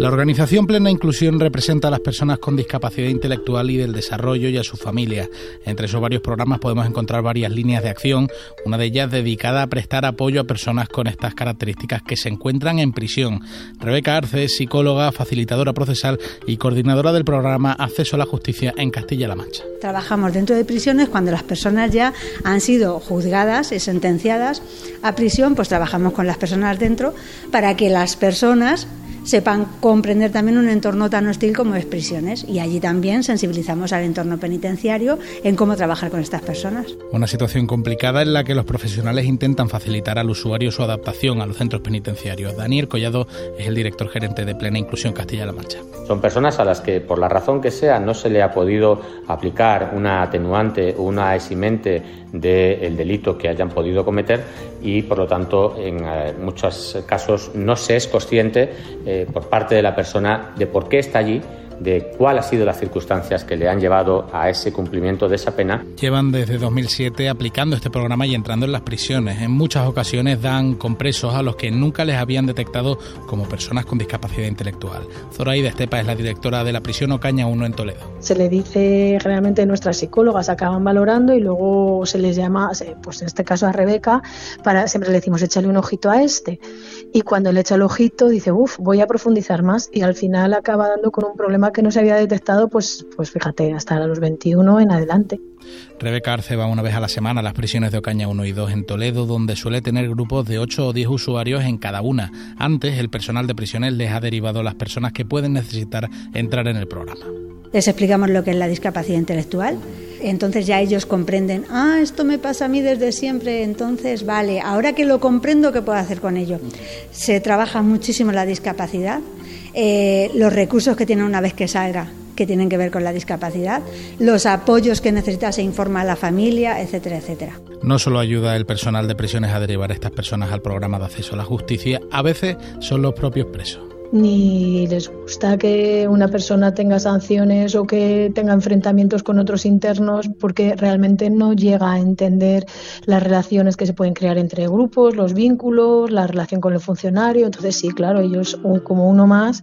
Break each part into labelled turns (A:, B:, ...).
A: La organización Plena Inclusión representa a las personas con discapacidad intelectual y del desarrollo y a sus familias. Entre esos varios programas podemos encontrar varias líneas de acción, una de ellas dedicada a prestar apoyo a personas con estas características que se encuentran en prisión. Rebeca Arce es psicóloga, facilitadora procesal y coordinadora del programa Acceso a la Justicia en Castilla-La Mancha.
B: Trabajamos dentro de prisiones cuando las personas ya han sido juzgadas y sentenciadas a prisión, pues trabajamos con las personas dentro para que las personas sepan comprender también un entorno tan hostil como es prisiones. Y allí también sensibilizamos al entorno penitenciario en cómo trabajar con estas personas.
A: Una situación complicada en la que los profesionales intentan facilitar al usuario su adaptación a los centros penitenciarios. Daniel Collado es el director gerente de Plena Inclusión Castilla-La Mancha.
C: Son personas a las que, por la razón que sea, no se le ha podido aplicar una atenuante o una eximente del delito que hayan podido cometer y, por lo tanto, en eh, muchos casos no se es consciente eh, por parte de la persona de por qué está allí de cuáles han sido las circunstancias que le han llevado a ese cumplimiento de esa pena.
A: Llevan desde 2007 aplicando este programa y entrando en las prisiones. En muchas ocasiones dan compresos a los que nunca les habían detectado como personas con discapacidad intelectual. Zoraida Estepa es la directora de la prisión Ocaña 1 en Toledo.
D: Se le dice generalmente nuestras psicólogas acaban valorando y luego se les llama, pues en este caso a Rebeca, para siempre le decimos échale un ojito a este. Y cuando le echa el ojito dice, uff, voy a profundizar más y al final acaba dando con un problema que no se había detectado, pues, pues fíjate, hasta los 21 en adelante.
A: Rebeca Arce va una vez a la semana a las prisiones de Ocaña 1 y 2 en Toledo, donde suele tener grupos de 8 o 10 usuarios en cada una. Antes, el personal de prisiones les ha derivado a las personas que pueden necesitar entrar en el programa.
B: Les explicamos lo que es la discapacidad intelectual. Entonces ya ellos comprenden, ah, esto me pasa a mí desde siempre, entonces vale, ahora que lo comprendo, ¿qué puedo hacer con ello? Se trabaja muchísimo la discapacidad eh, los recursos que tiene una vez que salga que tienen que ver con la discapacidad, los apoyos que necesita se informa a la familia, etcétera, etcétera.
A: No solo ayuda el personal de prisiones a derivar a estas personas al programa de acceso a la justicia, a veces son los propios presos
D: ni les gusta que una persona tenga sanciones o que tenga enfrentamientos con otros internos porque realmente no llega a entender las relaciones que se pueden crear entre grupos, los vínculos, la relación con el funcionario. Entonces sí, claro, ellos como uno más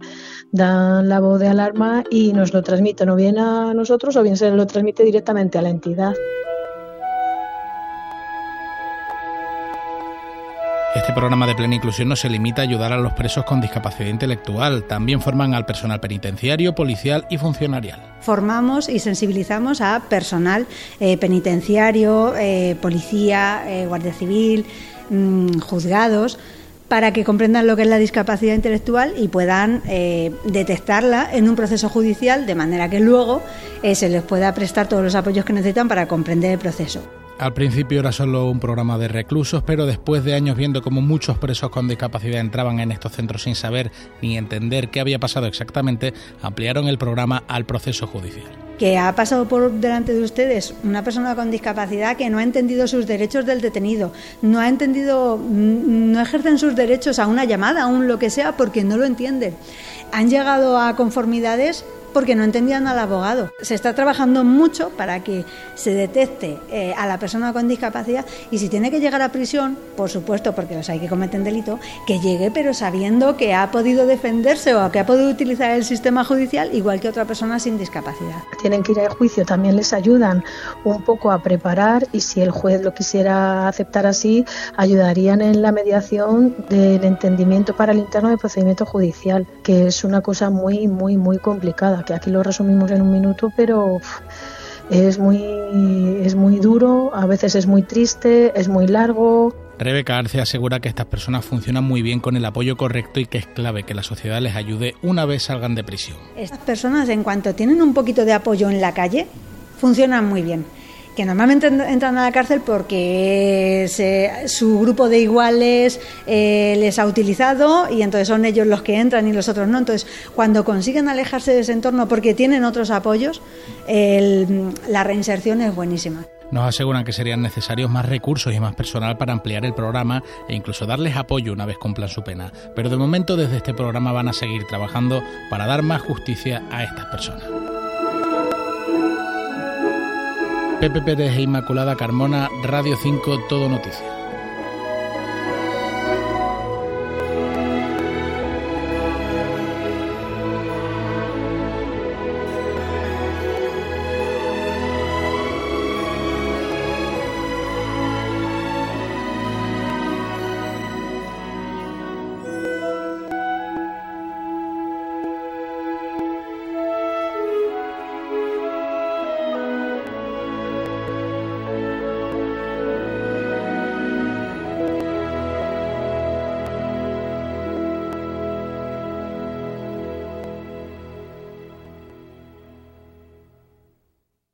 D: dan la voz de alarma y nos lo transmiten o bien a nosotros o bien se lo transmite directamente a la entidad.
A: Este programa de plena inclusión no se limita a ayudar a los presos con discapacidad intelectual, también forman al personal penitenciario, policial y funcionarial.
B: Formamos y sensibilizamos a personal eh, penitenciario, eh, policía, eh, guardia civil, mm, juzgados, para que comprendan lo que es la discapacidad intelectual y puedan detectarla en un proceso judicial de manera que luego se les pueda prestar todos los apoyos que necesitan para comprender el proceso.
A: Al principio era solo un programa de reclusos, pero después de años viendo cómo muchos presos con discapacidad entraban en estos centros sin saber ni entender qué había pasado exactamente, ampliaron el programa al proceso judicial.
B: Que ha pasado por delante de ustedes una persona con discapacidad que no ha entendido sus derechos del detenido, no ha entendido, no ejercen sus derechos a una llamada, a un lo que sea, porque no lo entienden. Han llegado a conformidades porque no entendían al abogado. Se está trabajando mucho para que se detecte eh, a la persona con discapacidad y si tiene que llegar a prisión, por supuesto, porque los hay que cometen delito, que llegue pero sabiendo que ha podido defenderse o que ha podido utilizar el sistema judicial igual que otra persona sin discapacidad.
D: Tienen que ir al juicio, también les ayudan un poco a preparar y si el juez lo quisiera aceptar así, ayudarían en la mediación del entendimiento para el interno del procedimiento judicial, que es una cosa muy, muy, muy complicada que aquí lo resumimos en un minuto, pero es muy, es muy duro, a veces es muy triste, es muy largo.
A: Rebeca Arce asegura que estas personas funcionan muy bien con el apoyo correcto y que es clave que la sociedad les ayude una vez salgan de prisión.
B: Estas personas, en cuanto tienen un poquito de apoyo en la calle, funcionan muy bien que normalmente entran a la cárcel porque su grupo de iguales eh, les ha utilizado y entonces son ellos los que entran y los otros no. Entonces, cuando consiguen alejarse de ese entorno porque tienen otros apoyos, la reinserción es buenísima.
A: Nos aseguran que serían necesarios más recursos y más personal para ampliar el programa e incluso darles apoyo una vez cumplan su pena. Pero de momento desde este programa van a seguir trabajando para dar más justicia a estas personas. Pepe Pérez e Inmaculada Carmona, Radio 5, Todo Noticias.